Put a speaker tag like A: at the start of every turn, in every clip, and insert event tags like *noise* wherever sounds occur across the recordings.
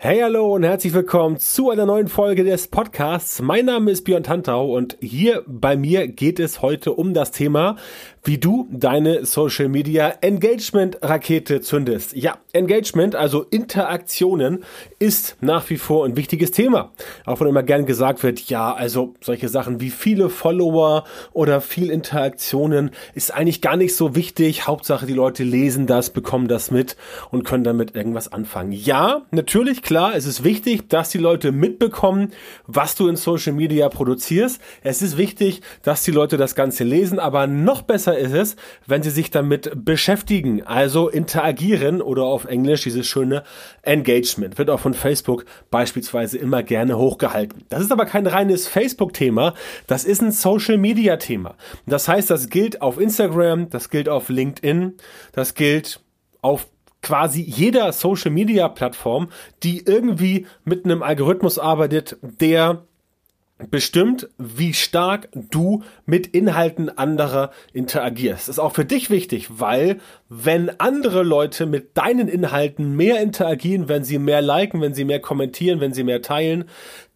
A: Hey, hallo und herzlich willkommen zu einer neuen Folge des Podcasts. Mein Name ist Björn Tantau und hier bei mir geht es heute um das Thema, wie du deine Social Media Engagement Rakete zündest. Ja, Engagement, also Interaktionen, ist nach wie vor ein wichtiges Thema. Auch wenn immer gern gesagt wird, ja, also solche Sachen wie viele Follower oder viel Interaktionen ist eigentlich gar nicht so wichtig. Hauptsache, die Leute lesen das, bekommen das mit und können damit irgendwas anfangen. Ja, natürlich, klar, es ist wichtig, dass die Leute mitbekommen, was du in Social Media produzierst. Es ist wichtig, dass die Leute das Ganze lesen, aber noch besser ist es, wenn sie sich damit beschäftigen, also interagieren oder auf Englisch dieses schöne Engagement. Wird auch von Facebook beispielsweise immer gerne hochgehalten. Das ist aber kein reines Facebook-Thema, das ist ein Social-Media-Thema. Das heißt, das gilt auf Instagram, das gilt auf LinkedIn, das gilt auf quasi jeder Social Media Plattform, die irgendwie mit einem Algorithmus arbeitet, der bestimmt, wie stark du mit Inhalten anderer interagierst. Das ist auch für dich wichtig, weil wenn andere Leute mit deinen Inhalten mehr interagieren, wenn sie mehr liken, wenn sie mehr kommentieren, wenn sie mehr teilen,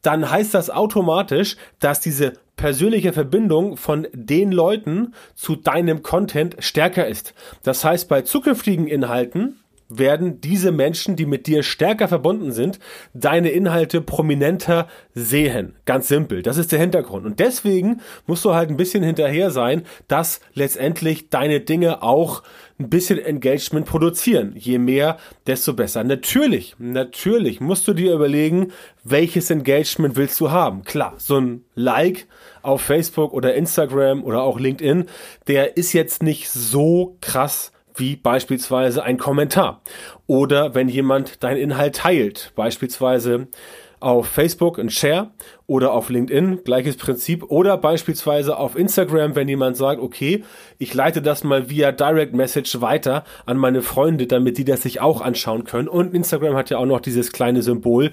A: dann heißt das automatisch, dass diese persönliche Verbindung von den Leuten zu deinem Content stärker ist. Das heißt, bei zukünftigen Inhalten werden diese Menschen, die mit dir stärker verbunden sind, deine Inhalte prominenter sehen. Ganz simpel. Das ist der Hintergrund. Und deswegen musst du halt ein bisschen hinterher sein, dass letztendlich deine Dinge auch ein bisschen Engagement produzieren. Je mehr, desto besser. Natürlich, natürlich musst du dir überlegen, welches Engagement willst du haben. Klar, so ein Like auf Facebook oder Instagram oder auch LinkedIn, der ist jetzt nicht so krass wie beispielsweise ein Kommentar. Oder wenn jemand deinen Inhalt teilt, beispielsweise auf Facebook ein Share oder auf LinkedIn, gleiches Prinzip. Oder beispielsweise auf Instagram, wenn jemand sagt, okay, ich leite das mal via Direct Message weiter an meine Freunde, damit die das sich auch anschauen können. Und Instagram hat ja auch noch dieses kleine Symbol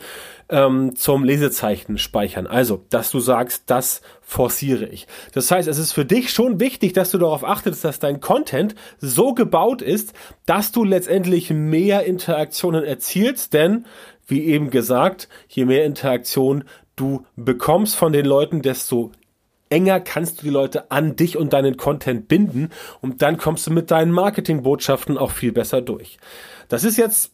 A: ähm, zum Lesezeichen speichern. Also, dass du sagst, das forciere ich. Das heißt, es ist für dich schon wichtig, dass du darauf achtest, dass dein Content so gebaut ist, dass du letztendlich mehr Interaktionen erzielst, denn wie eben gesagt, je mehr Interaktion du bekommst von den Leuten, desto enger kannst du die Leute an dich und deinen Content binden und dann kommst du mit deinen Marketingbotschaften auch viel besser durch. Das ist jetzt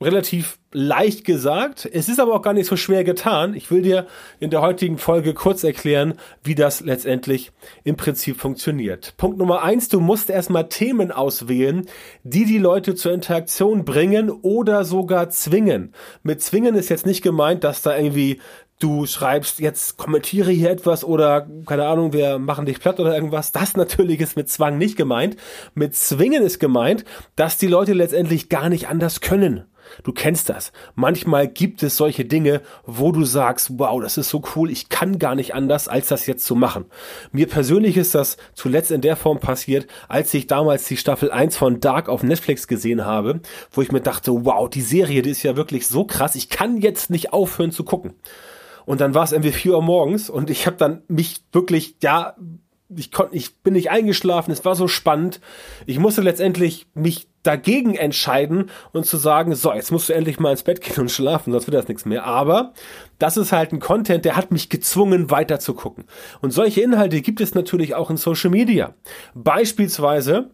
A: relativ leicht gesagt. Es ist aber auch gar nicht so schwer getan. Ich will dir in der heutigen Folge kurz erklären, wie das letztendlich im Prinzip funktioniert. Punkt Nummer eins, du musst erstmal Themen auswählen, die die Leute zur Interaktion bringen oder sogar zwingen. Mit zwingen ist jetzt nicht gemeint, dass da irgendwie du schreibst, jetzt kommentiere hier etwas oder keine Ahnung, wir machen dich platt oder irgendwas. Das natürlich ist mit Zwang nicht gemeint. Mit Zwingen ist gemeint, dass die Leute letztendlich gar nicht anders können. Du kennst das. Manchmal gibt es solche Dinge, wo du sagst, wow, das ist so cool, ich kann gar nicht anders, als das jetzt zu machen. Mir persönlich ist das zuletzt in der Form passiert, als ich damals die Staffel 1 von Dark auf Netflix gesehen habe, wo ich mir dachte, wow, die Serie, die ist ja wirklich so krass, ich kann jetzt nicht aufhören zu gucken. Und dann war es irgendwie 4 Uhr morgens und ich habe dann mich wirklich, ja, ich konnte, ich bin nicht eingeschlafen, es war so spannend. Ich musste letztendlich mich dagegen entscheiden und zu sagen, so, jetzt musst du endlich mal ins Bett gehen und schlafen, sonst wird das nichts mehr. Aber das ist halt ein Content, der hat mich gezwungen, weiter zu gucken. Und solche Inhalte gibt es natürlich auch in Social Media. Beispielsweise,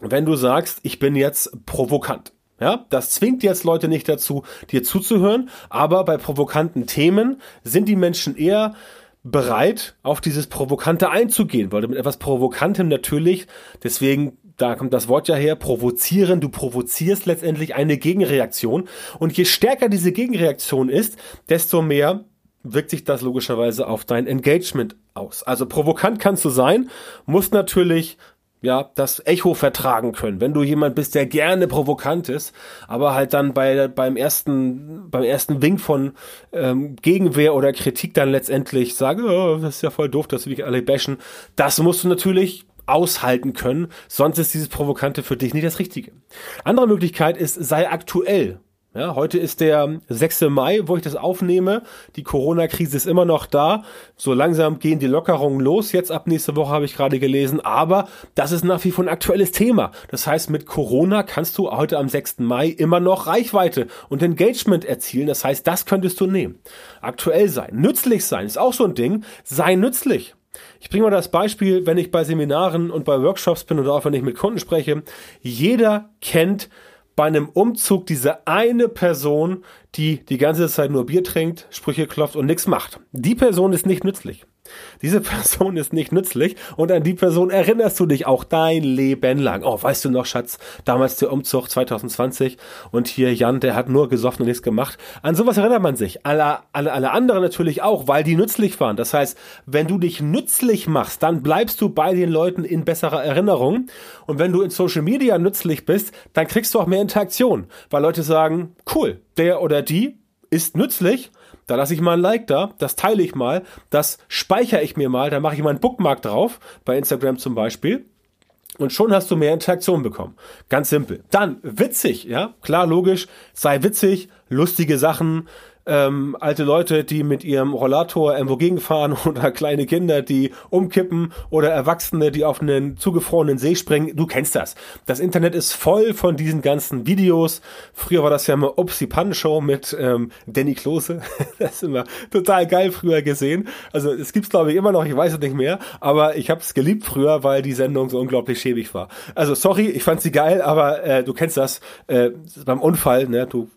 A: wenn du sagst, ich bin jetzt provokant. Ja, das zwingt jetzt Leute nicht dazu, dir zuzuhören, aber bei provokanten Themen sind die Menschen eher bereit, auf dieses Provokante einzugehen, weil du mit etwas Provokantem natürlich, deswegen, da kommt das Wort ja her, provozieren, du provozierst letztendlich eine Gegenreaktion. Und je stärker diese Gegenreaktion ist, desto mehr wirkt sich das logischerweise auf dein Engagement aus. Also provokant kannst du sein, musst natürlich ja, das Echo vertragen können. Wenn du jemand bist, der gerne provokant ist, aber halt dann bei, beim ersten, beim ersten Wink von ähm, Gegenwehr oder Kritik dann letztendlich sagen, oh, das ist ja voll doof, dass wir dich alle bashen, das musst du natürlich aushalten können, sonst ist dieses Provokante für dich nicht das Richtige. Andere Möglichkeit ist, sei aktuell. Ja, heute ist der 6. Mai, wo ich das aufnehme. Die Corona-Krise ist immer noch da. So langsam gehen die Lockerungen los. Jetzt ab nächste Woche habe ich gerade gelesen. Aber das ist nach wie vor ein aktuelles Thema. Das heißt, mit Corona kannst du heute am 6. Mai immer noch Reichweite und Engagement erzielen. Das heißt, das könntest du nehmen. Aktuell sein, nützlich sein ist auch so ein Ding. Sei nützlich. Ich bringe mal das Beispiel, wenn ich bei Seminaren und bei Workshops bin oder auch wenn ich mit Kunden spreche. Jeder kennt bei einem Umzug diese eine Person, die die ganze Zeit nur Bier trinkt, Sprüche klopft und nichts macht. Die Person ist nicht nützlich. Diese *laughs* Person ist nicht nützlich und an die Person erinnerst du dich auch dein Leben lang. Oh, weißt du noch, Schatz, damals der Umzug 2020 und hier Jan, der hat nur gesoffen und nichts gemacht. An sowas erinnert man sich. Alle, alle, alle anderen natürlich auch, weil die nützlich waren. Das heißt, wenn du dich nützlich machst, dann bleibst du bei den Leuten in besserer Erinnerung. Und wenn du in Social Media nützlich bist, dann kriegst du auch mehr Interaktion, weil Leute sagen, cool, der oder die ist nützlich da lasse ich mal ein Like da, das teile ich mal, das speichere ich mir mal, da mache ich mal einen Bookmark drauf, bei Instagram zum Beispiel. Und schon hast du mehr Interaktion bekommen. Ganz simpel. Dann witzig, ja, klar, logisch, sei witzig, lustige Sachen, ähm, alte Leute, die mit ihrem Rollator irgendwo gegenfahren *laughs* oder kleine Kinder, die umkippen oder Erwachsene, die auf einen zugefrorenen See springen. Du kennst das. Das Internet ist voll von diesen ganzen Videos. Früher war das ja immer Upsi Pan Show mit ähm, Danny Klose. *laughs* das ist immer total geil früher gesehen. Also es gibt's glaube ich immer noch, ich weiß es nicht mehr, aber ich habe es geliebt früher, weil die Sendung so unglaublich schäbig war. Also sorry, ich fand sie geil, aber äh, du kennst das äh, beim Unfall, ne? Du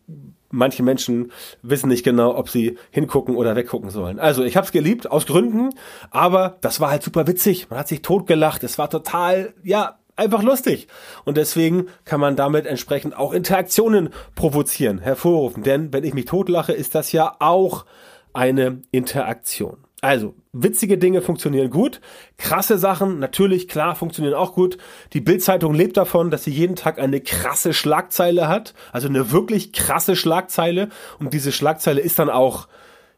A: manche Menschen wissen nicht genau, ob sie hingucken oder weggucken sollen. Also ich habe es geliebt aus Gründen, aber das war halt super witzig. Man hat sich totgelacht. Es war total, ja, einfach lustig. Und deswegen kann man damit entsprechend auch Interaktionen provozieren, hervorrufen. Denn wenn ich mich totlache, ist das ja auch eine Interaktion. Also, witzige Dinge funktionieren gut. Krasse Sachen, natürlich, klar, funktionieren auch gut. Die Bildzeitung lebt davon, dass sie jeden Tag eine krasse Schlagzeile hat. Also eine wirklich krasse Schlagzeile. Und diese Schlagzeile ist dann auch,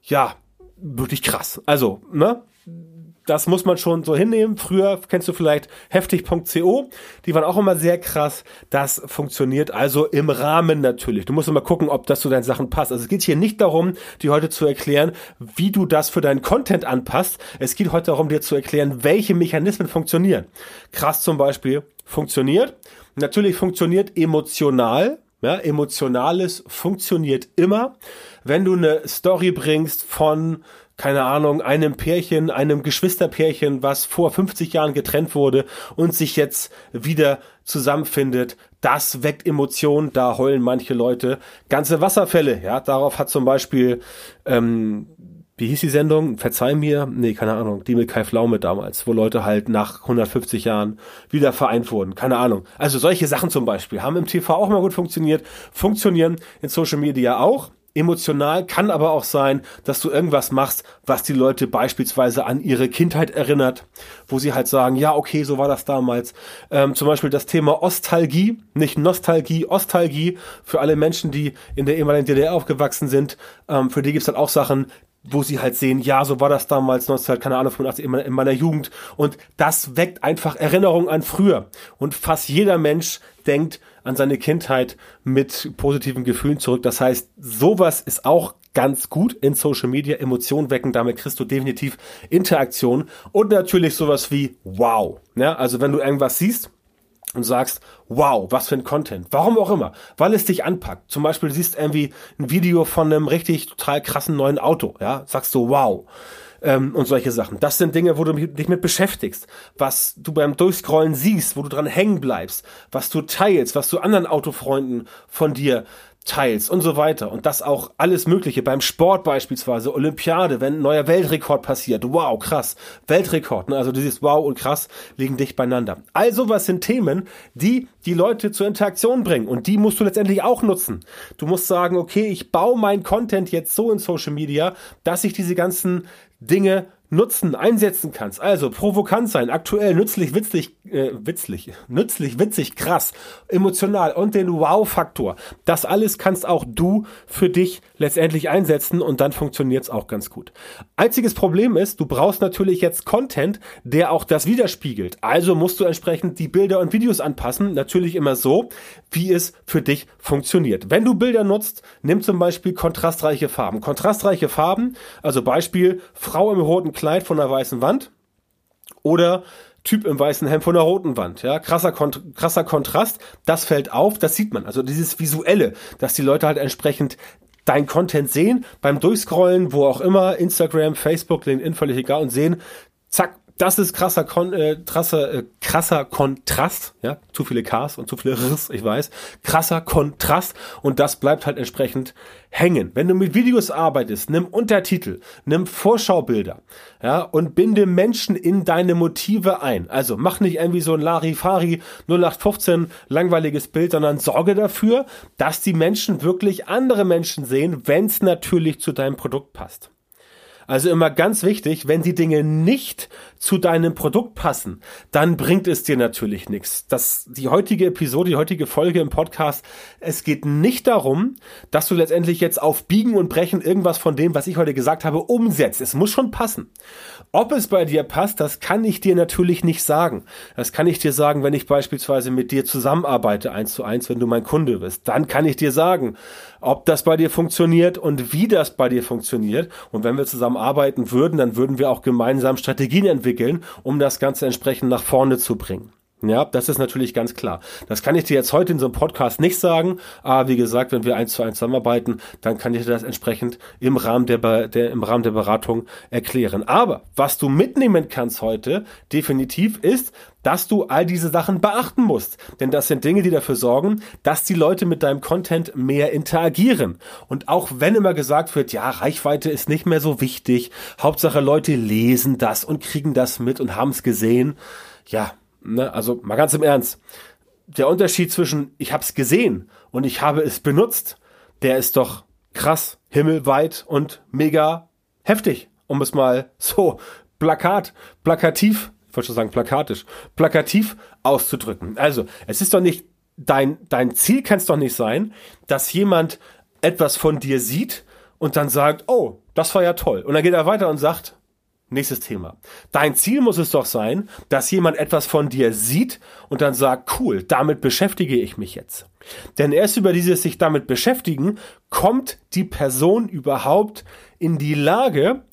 A: ja, wirklich krass. Also, ne? Das muss man schon so hinnehmen. Früher kennst du vielleicht heftig.co, die waren auch immer sehr krass. Das funktioniert also im Rahmen natürlich. Du musst immer gucken, ob das zu deinen Sachen passt. Also es geht hier nicht darum, dir heute zu erklären, wie du das für deinen Content anpasst. Es geht heute darum, dir zu erklären, welche Mechanismen funktionieren. Krass zum Beispiel funktioniert. Natürlich funktioniert emotional. Ja, emotionales funktioniert immer. Wenn du eine Story bringst von keine Ahnung, einem Pärchen, einem Geschwisterpärchen, was vor 50 Jahren getrennt wurde und sich jetzt wieder zusammenfindet. Das weckt Emotionen, da heulen manche Leute. Ganze Wasserfälle, ja, darauf hat zum Beispiel, ähm, wie hieß die Sendung? Verzeih mir? Nee, keine Ahnung. Die mit Kai Flaume damals, wo Leute halt nach 150 Jahren wieder vereint wurden. Keine Ahnung. Also solche Sachen zum Beispiel haben im TV auch mal gut funktioniert, funktionieren in Social Media auch. Emotional kann aber auch sein, dass du irgendwas machst, was die Leute beispielsweise an ihre Kindheit erinnert, wo sie halt sagen, ja, okay, so war das damals. Ähm, zum Beispiel das Thema Ostalgie, nicht Nostalgie, Ostalgie, für alle Menschen, die in der ehemaligen DDR aufgewachsen sind, ähm, für die gibt's dann auch Sachen, wo sie halt sehen, ja, so war das damals 19, keine Ahnung, 85 in meiner Jugend. Und das weckt einfach Erinnerungen an früher. Und fast jeder Mensch denkt an seine Kindheit mit positiven Gefühlen zurück. Das heißt, sowas ist auch ganz gut in Social Media, Emotionen wecken, damit kriegst du definitiv Interaktion und natürlich sowas wie wow. Ja, also wenn du irgendwas siehst, und sagst, wow, was für ein Content. Warum auch immer. Weil es dich anpackt. Zum Beispiel du siehst irgendwie ein Video von einem richtig total krassen neuen Auto, ja, sagst du, wow. Ähm, und solche Sachen. Das sind Dinge, wo du dich mit beschäftigst, was du beim Durchscrollen siehst, wo du dran hängen bleibst, was du teilst, was du anderen Autofreunden von dir teilst und so weiter. Und das auch alles Mögliche. Beim Sport beispielsweise, Olympiade, wenn ein neuer Weltrekord passiert. Wow, krass. Weltrekord. Ne? Also dieses Wow und krass liegen dicht beieinander. Also was sind Themen, die die Leute zur Interaktion bringen. Und die musst du letztendlich auch nutzen. Du musst sagen, okay, ich baue mein Content jetzt so in Social Media, dass ich diese ganzen Dinge nutzen, einsetzen kannst. Also provokant sein, aktuell, nützlich, witzig, äh, witzig, nützlich, witzig, krass, emotional und den Wow-Faktor. Das alles kannst auch du für dich letztendlich einsetzen und dann funktioniert's auch ganz gut. Einziges Problem ist, du brauchst natürlich jetzt Content, der auch das widerspiegelt. Also musst du entsprechend die Bilder und Videos anpassen. Natürlich immer so, wie es für dich funktioniert. Wenn du Bilder nutzt, nimm zum Beispiel kontrastreiche Farben. Kontrastreiche Farben, also Beispiel Frau im roten Kleid von der weißen Wand oder Typ im weißen Hemd von der roten Wand, ja, krasser, Kont krasser Kontrast, das fällt auf, das sieht man, also dieses Visuelle, dass die Leute halt entsprechend dein Content sehen, beim Durchscrollen, wo auch immer, Instagram, Facebook, LinkedIn, völlig egal und sehen, zack, das ist krasser, Kon äh, krasser, äh, krasser Kontrast, ja, zu viele Ks und zu viele Rs, ich weiß, krasser Kontrast und das bleibt halt entsprechend hängen. Wenn du mit Videos arbeitest, nimm Untertitel, nimm Vorschaubilder, ja, und binde Menschen in deine Motive ein. Also mach nicht irgendwie so ein Larifari 0815 langweiliges Bild, sondern sorge dafür, dass die Menschen wirklich andere Menschen sehen, wenn es natürlich zu deinem Produkt passt. Also immer ganz wichtig, wenn die Dinge nicht zu deinem Produkt passen, dann bringt es dir natürlich nichts. Das, die heutige Episode, die heutige Folge im Podcast, es geht nicht darum, dass du letztendlich jetzt auf Biegen und Brechen irgendwas von dem, was ich heute gesagt habe, umsetzt. Es muss schon passen. Ob es bei dir passt, das kann ich dir natürlich nicht sagen. Das kann ich dir sagen, wenn ich beispielsweise mit dir zusammenarbeite, eins zu eins, wenn du mein Kunde bist. Dann kann ich dir sagen, ob das bei dir funktioniert und wie das bei dir funktioniert. Und wenn wir zusammen arbeiten würden, dann würden wir auch gemeinsam Strategien entwickeln, um das Ganze entsprechend nach vorne zu bringen. Ja, das ist natürlich ganz klar. Das kann ich dir jetzt heute in so einem Podcast nicht sagen, aber wie gesagt, wenn wir eins zu eins zusammenarbeiten, dann kann ich dir das entsprechend im Rahmen der, der, im Rahmen der Beratung erklären. Aber was du mitnehmen kannst heute, definitiv ist, dass du all diese Sachen beachten musst. Denn das sind Dinge, die dafür sorgen, dass die Leute mit deinem Content mehr interagieren. Und auch wenn immer gesagt wird, ja, Reichweite ist nicht mehr so wichtig, Hauptsache Leute lesen das und kriegen das mit und haben es gesehen. Ja, Ne? Also mal ganz im Ernst. Der Unterschied zwischen ich habe es gesehen und ich habe es benutzt, der ist doch krass, himmelweit und mega heftig, um es mal *laughs* so plakat, plakativ, ich wollte schon sagen plakatisch, plakativ auszudrücken. Also, es ist doch nicht dein dein Ziel kann es doch nicht sein, dass jemand etwas von dir sieht und dann sagt, oh, das war ja toll. Und dann geht er weiter und sagt, Nächstes Thema. Dein Ziel muss es doch sein, dass jemand etwas von dir sieht und dann sagt, cool, damit beschäftige ich mich jetzt. Denn erst über dieses sich damit beschäftigen, kommt die Person überhaupt in die Lage,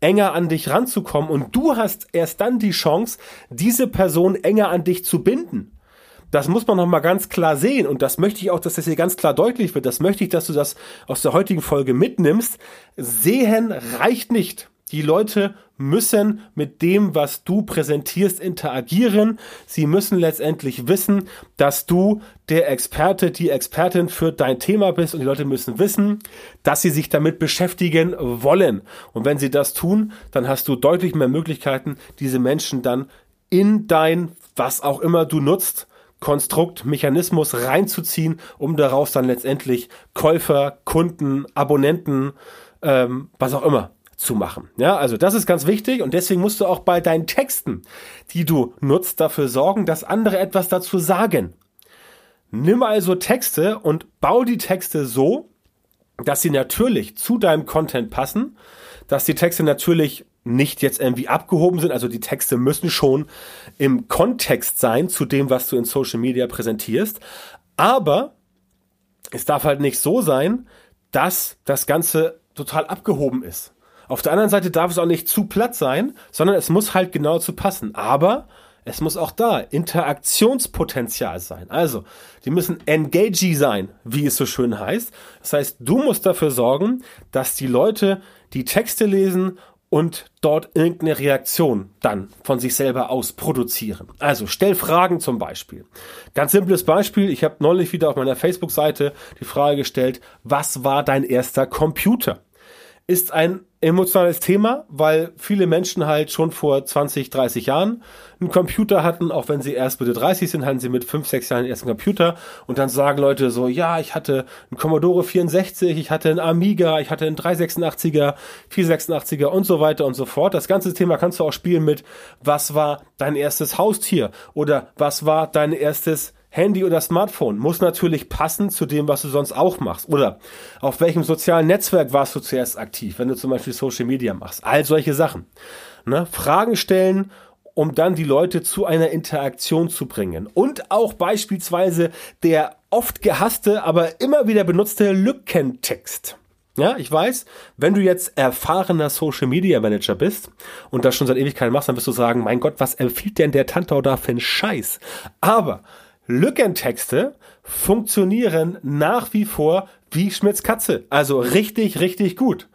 A: enger an dich ranzukommen und du hast erst dann die Chance, diese Person enger an dich zu binden. Das muss man nochmal ganz klar sehen und das möchte ich auch, dass das hier ganz klar deutlich wird. Das möchte ich, dass du das aus der heutigen Folge mitnimmst. Sehen reicht nicht. Die Leute müssen mit dem, was du präsentierst, interagieren. Sie müssen letztendlich wissen, dass du der Experte, die Expertin für dein Thema bist und die Leute müssen wissen, dass sie sich damit beschäftigen wollen. Und wenn sie das tun, dann hast du deutlich mehr Möglichkeiten, diese Menschen dann in dein, was auch immer du nutzt, Konstrukt, Mechanismus reinzuziehen, um daraus dann letztendlich Käufer, Kunden, Abonnenten, ähm, was auch immer zu machen. Ja, also das ist ganz wichtig und deswegen musst du auch bei deinen Texten, die du nutzt, dafür sorgen, dass andere etwas dazu sagen. Nimm also Texte und bau die Texte so, dass sie natürlich zu deinem Content passen, dass die Texte natürlich nicht jetzt irgendwie abgehoben sind, also die Texte müssen schon im Kontext sein zu dem, was du in Social Media präsentierst, aber es darf halt nicht so sein, dass das Ganze total abgehoben ist. Auf der anderen Seite darf es auch nicht zu platt sein, sondern es muss halt genau zu passen. Aber es muss auch da Interaktionspotenzial sein. Also, die müssen engagey sein, wie es so schön heißt. Das heißt, du musst dafür sorgen, dass die Leute die Texte lesen und dort irgendeine Reaktion dann von sich selber aus produzieren. Also stell Fragen zum Beispiel. Ganz simples Beispiel, ich habe neulich wieder auf meiner Facebook-Seite die Frage gestellt, was war dein erster Computer? Ist ein emotionales Thema, weil viele Menschen halt schon vor 20, 30 Jahren einen Computer hatten, auch wenn sie erst Mitte 30 sind, hatten sie mit 5, 6 Jahren den ersten Computer und dann sagen Leute so, ja, ich hatte einen Commodore 64, ich hatte einen Amiga, ich hatte einen 386er, 486er und so weiter und so fort. Das ganze Thema kannst du auch spielen mit, was war dein erstes Haustier oder was war dein erstes Handy oder Smartphone muss natürlich passen zu dem, was du sonst auch machst. Oder auf welchem sozialen Netzwerk warst du zuerst aktiv, wenn du zum Beispiel Social Media machst. All solche Sachen. Ne? Fragen stellen, um dann die Leute zu einer Interaktion zu bringen. Und auch beispielsweise der oft gehasste, aber immer wieder benutzte Lückentext. Ja, ich weiß, wenn du jetzt erfahrener Social Media Manager bist und das schon seit Ewigkeiten machst, dann wirst du sagen, mein Gott, was empfiehlt denn der Tantau da für einen Scheiß? Aber Lückentexte funktionieren nach wie vor wie Schmitz Katze. Also richtig, richtig gut.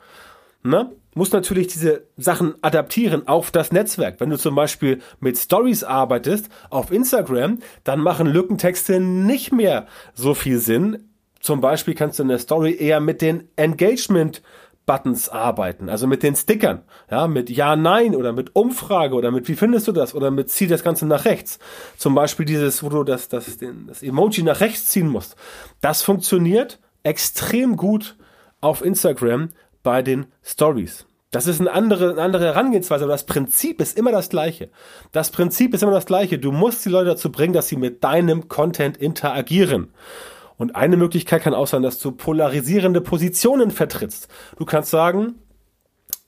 A: Ne? Muss natürlich diese Sachen adaptieren auf das Netzwerk. Wenn du zum Beispiel mit Stories arbeitest auf Instagram, dann machen Lückentexte nicht mehr so viel Sinn. Zum Beispiel kannst du in der Story eher mit den Engagement Buttons arbeiten, also mit den Stickern, ja, mit Ja, Nein oder mit Umfrage oder mit Wie findest du das oder mit Zieh das Ganze nach rechts. Zum Beispiel dieses, wo du das, das, den, das Emoji nach rechts ziehen musst. Das funktioniert extrem gut auf Instagram bei den Stories. Das ist eine andere, eine andere Herangehensweise, aber das Prinzip ist immer das gleiche. Das Prinzip ist immer das gleiche. Du musst die Leute dazu bringen, dass sie mit deinem Content interagieren. Und eine Möglichkeit kann auch sein, dass du polarisierende Positionen vertrittst. Du kannst sagen,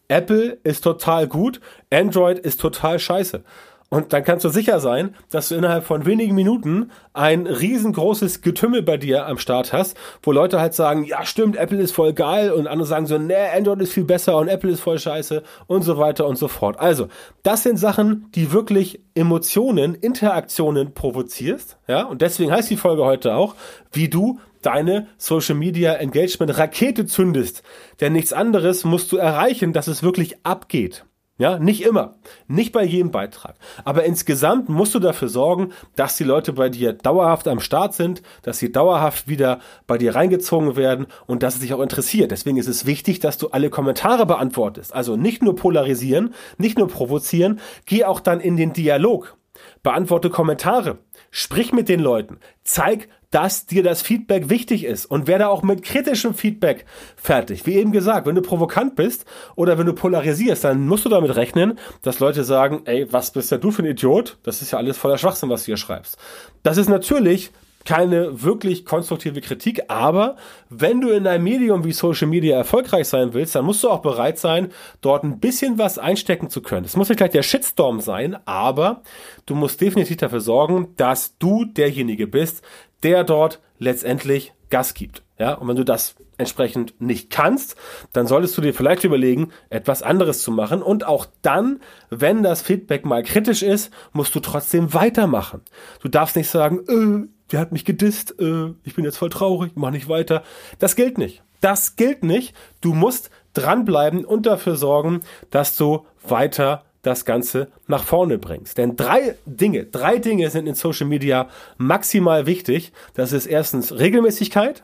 A: Apple ist total gut, Android ist total scheiße. Und dann kannst du sicher sein, dass du innerhalb von wenigen Minuten ein riesengroßes Getümmel bei dir am Start hast, wo Leute halt sagen, ja stimmt, Apple ist voll geil und andere sagen so, nee, Android ist viel besser und Apple ist voll scheiße und so weiter und so fort. Also, das sind Sachen, die wirklich Emotionen, Interaktionen provozierst, ja, und deswegen heißt die Folge heute auch, wie du deine Social Media Engagement Rakete zündest. Denn nichts anderes musst du erreichen, dass es wirklich abgeht. Ja, nicht immer, nicht bei jedem Beitrag. Aber insgesamt musst du dafür sorgen, dass die Leute bei dir dauerhaft am Start sind, dass sie dauerhaft wieder bei dir reingezogen werden und dass es dich auch interessiert. Deswegen ist es wichtig, dass du alle Kommentare beantwortest. Also nicht nur polarisieren, nicht nur provozieren, geh auch dann in den Dialog. Beantworte Kommentare. Sprich mit den Leuten. Zeig, dass dir das Feedback wichtig ist und werde auch mit kritischem Feedback fertig. Wie eben gesagt, wenn du provokant bist oder wenn du polarisierst, dann musst du damit rechnen, dass Leute sagen, ey, was bist ja du für ein Idiot? Das ist ja alles voller Schwachsinn, was du hier schreibst. Das ist natürlich keine wirklich konstruktive Kritik, aber wenn du in einem Medium wie Social Media erfolgreich sein willst, dann musst du auch bereit sein, dort ein bisschen was einstecken zu können. Es muss nicht gleich der Shitstorm sein, aber du musst definitiv dafür sorgen, dass du derjenige bist, der dort letztendlich Gas gibt. Ja, und wenn du das entsprechend nicht kannst, dann solltest du dir vielleicht überlegen, etwas anderes zu machen. Und auch dann, wenn das Feedback mal kritisch ist, musst du trotzdem weitermachen. Du darfst nicht sagen, äh, der hat mich gedisst, äh, ich bin jetzt voll traurig, mach nicht weiter. Das gilt nicht. Das gilt nicht. Du musst dranbleiben und dafür sorgen, dass du weiter das Ganze nach vorne bringst. Denn drei Dinge, drei Dinge sind in Social Media maximal wichtig. Das ist erstens Regelmäßigkeit.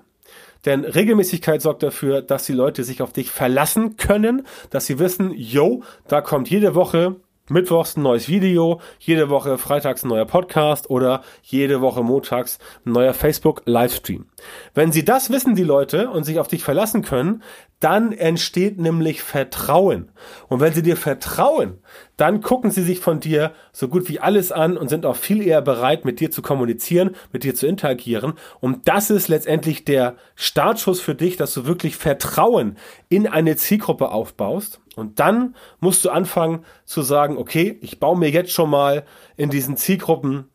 A: Denn Regelmäßigkeit sorgt dafür, dass die Leute sich auf dich verlassen können, dass sie wissen, yo, da kommt jede Woche Mittwochs ein neues Video, jede Woche freitags ein neuer Podcast oder jede Woche montags ein neuer Facebook Livestream. Wenn sie das wissen, die Leute, und sich auf dich verlassen können, dann entsteht nämlich Vertrauen. Und wenn sie dir vertrauen, dann gucken sie sich von dir so gut wie alles an und sind auch viel eher bereit, mit dir zu kommunizieren, mit dir zu interagieren. Und das ist letztendlich der Startschuss für dich, dass du wirklich Vertrauen in eine Zielgruppe aufbaust. Und dann musst du anfangen zu sagen, okay, ich baue mir jetzt schon mal in diesen Zielgruppen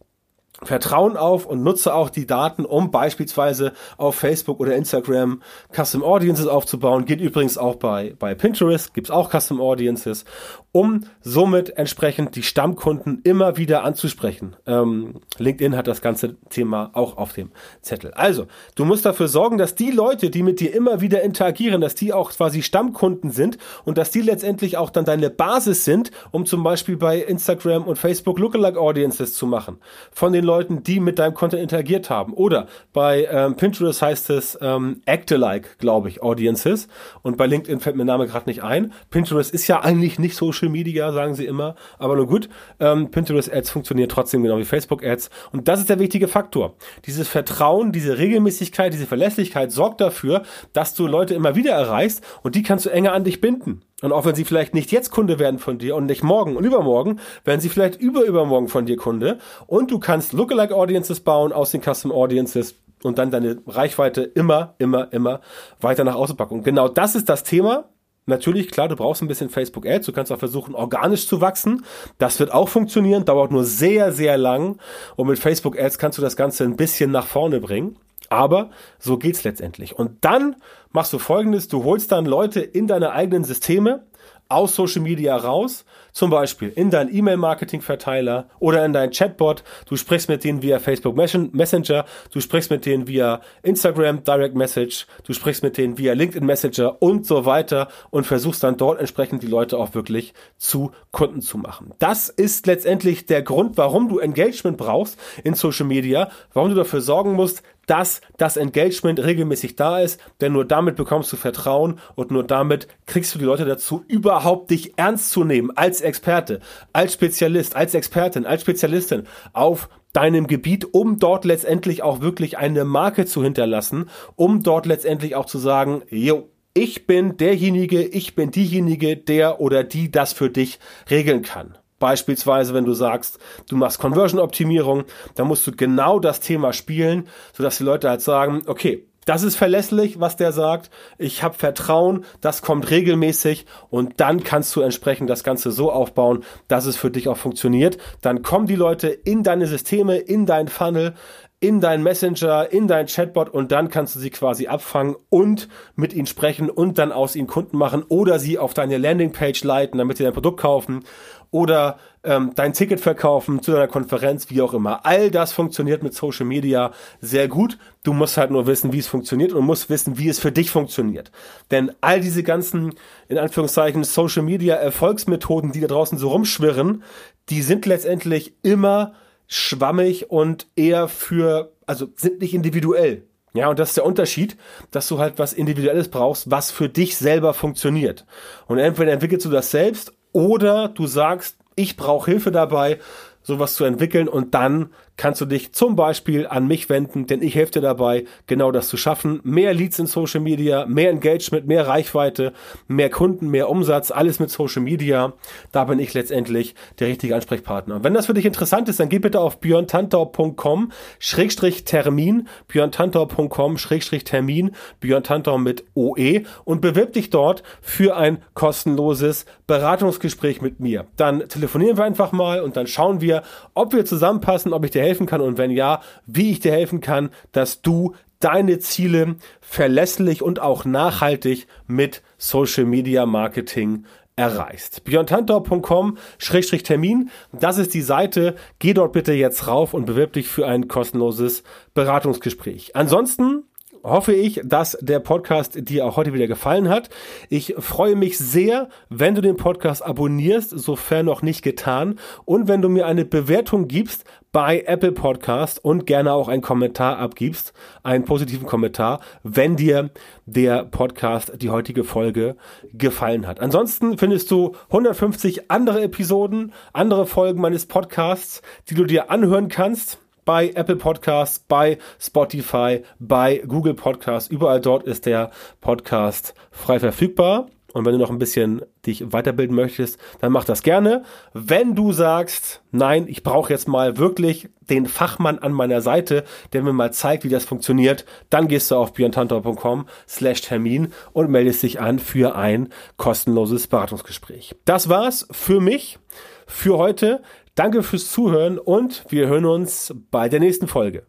A: Vertrauen auf und nutze auch die Daten, um beispielsweise auf Facebook oder Instagram Custom Audiences aufzubauen. Geht übrigens auch bei, bei Pinterest, gibt's auch Custom Audiences. Um somit entsprechend die Stammkunden immer wieder anzusprechen. Ähm, LinkedIn hat das ganze Thema auch auf dem Zettel. Also, du musst dafür sorgen, dass die Leute, die mit dir immer wieder interagieren, dass die auch quasi Stammkunden sind und dass die letztendlich auch dann deine Basis sind, um zum Beispiel bei Instagram und Facebook Lookalike Audiences zu machen. Von den Leuten, die mit deinem Content interagiert haben. Oder bei ähm, Pinterest heißt es ähm, Actalike, glaube ich, Audiences. Und bei LinkedIn fällt mir der Name gerade nicht ein. Pinterest ist ja eigentlich nicht Social Media, sagen sie immer. Aber nur gut, ähm, Pinterest Ads funktionieren trotzdem genau wie Facebook Ads. Und das ist der wichtige Faktor. Dieses Vertrauen, diese Regelmäßigkeit, diese Verlässlichkeit sorgt dafür, dass du Leute immer wieder erreichst und die kannst du enger an dich binden. Und auch wenn sie vielleicht nicht jetzt Kunde werden von dir und nicht morgen und übermorgen, werden sie vielleicht überübermorgen von dir Kunde. Und du kannst Lookalike Audiences bauen aus den Custom Audiences und dann deine Reichweite immer, immer, immer weiter nach außen packen. Und genau das ist das Thema, Natürlich, klar, du brauchst ein bisschen Facebook Ads. Du kannst auch versuchen, organisch zu wachsen. Das wird auch funktionieren, dauert nur sehr, sehr lang. Und mit Facebook Ads kannst du das Ganze ein bisschen nach vorne bringen. Aber so geht's letztendlich. Und dann machst du folgendes. Du holst dann Leute in deine eigenen Systeme, aus Social Media raus, zum Beispiel in deinen E-Mail-Marketing-Verteiler oder in deinen Chatbot. Du sprichst mit denen via Facebook Messenger, du sprichst mit denen via Instagram Direct Message, du sprichst mit denen via LinkedIn Messenger und so weiter und versuchst dann dort entsprechend die Leute auch wirklich zu Kunden zu machen. Das ist letztendlich der Grund, warum du Engagement brauchst in Social Media, warum du dafür sorgen musst, dass das Engagement regelmäßig da ist, denn nur damit bekommst du Vertrauen und nur damit kriegst du die Leute dazu, überhaupt dich ernst zu nehmen als Experte, als Spezialist, als Expertin, als Spezialistin auf deinem Gebiet, um dort letztendlich auch wirklich eine Marke zu hinterlassen, um dort letztendlich auch zu sagen, yo, ich bin derjenige, ich bin diejenige, der oder die das für dich regeln kann. Beispielsweise, wenn du sagst, du machst Conversion-Optimierung, dann musst du genau das Thema spielen, sodass die Leute halt sagen, okay, das ist verlässlich, was der sagt. Ich habe Vertrauen, das kommt regelmäßig und dann kannst du entsprechend das Ganze so aufbauen, dass es für dich auch funktioniert. Dann kommen die Leute in deine Systeme, in dein Funnel, in dein Messenger, in dein Chatbot und dann kannst du sie quasi abfangen und mit ihnen sprechen und dann aus ihnen Kunden machen oder sie auf deine Landingpage leiten, damit sie dein Produkt kaufen oder ähm, dein Ticket verkaufen zu deiner Konferenz, wie auch immer. All das funktioniert mit Social Media sehr gut. Du musst halt nur wissen, wie es funktioniert und musst wissen, wie es für dich funktioniert. Denn all diese ganzen, in Anführungszeichen, Social Media Erfolgsmethoden, die da draußen so rumschwirren, die sind letztendlich immer schwammig und eher für, also sind nicht individuell. Ja, und das ist der Unterschied, dass du halt was Individuelles brauchst, was für dich selber funktioniert. Und entweder entwickelst du das selbst oder du sagst, ich brauche Hilfe dabei, sowas zu entwickeln und dann kannst du dich zum Beispiel an mich wenden, denn ich helfe dir dabei, genau das zu schaffen. Mehr Leads in Social Media, mehr Engagement, mehr Reichweite, mehr Kunden, mehr Umsatz, alles mit Social Media. Da bin ich letztendlich der richtige Ansprechpartner. wenn das für dich interessant ist, dann geh bitte auf björntantau.com Schrägstrich Termin, björntantau.com Schrägstrich Termin, Björn Tantau mit OE und bewirb dich dort für ein kostenloses Beratungsgespräch mit mir. Dann telefonieren wir einfach mal und dann schauen wir, ob wir zusammenpassen, ob ich dir helfen kann und wenn ja, wie ich dir helfen kann, dass du deine Ziele verlässlich und auch nachhaltig mit Social Media Marketing erreichst. björntantor.com-termin, das ist die Seite. Geh dort bitte jetzt rauf und bewirb dich für ein kostenloses Beratungsgespräch. Ansonsten hoffe ich, dass der Podcast dir auch heute wieder gefallen hat. Ich freue mich sehr, wenn du den Podcast abonnierst, sofern noch nicht getan, und wenn du mir eine Bewertung gibst bei Apple Podcast und gerne auch einen Kommentar abgibst, einen positiven Kommentar, wenn dir der Podcast, die heutige Folge gefallen hat. Ansonsten findest du 150 andere Episoden, andere Folgen meines Podcasts, die du dir anhören kannst bei Apple Podcasts, bei Spotify, bei Google Podcasts. Überall dort ist der Podcast frei verfügbar. Und wenn du noch ein bisschen dich weiterbilden möchtest, dann mach das gerne. Wenn du sagst, nein, ich brauche jetzt mal wirklich den Fachmann an meiner Seite, der mir mal zeigt, wie das funktioniert, dann gehst du auf björntantor.com slash Termin und meldest dich an für ein kostenloses Beratungsgespräch. Das war's für mich für heute. Danke fürs Zuhören und wir hören uns bei der nächsten Folge.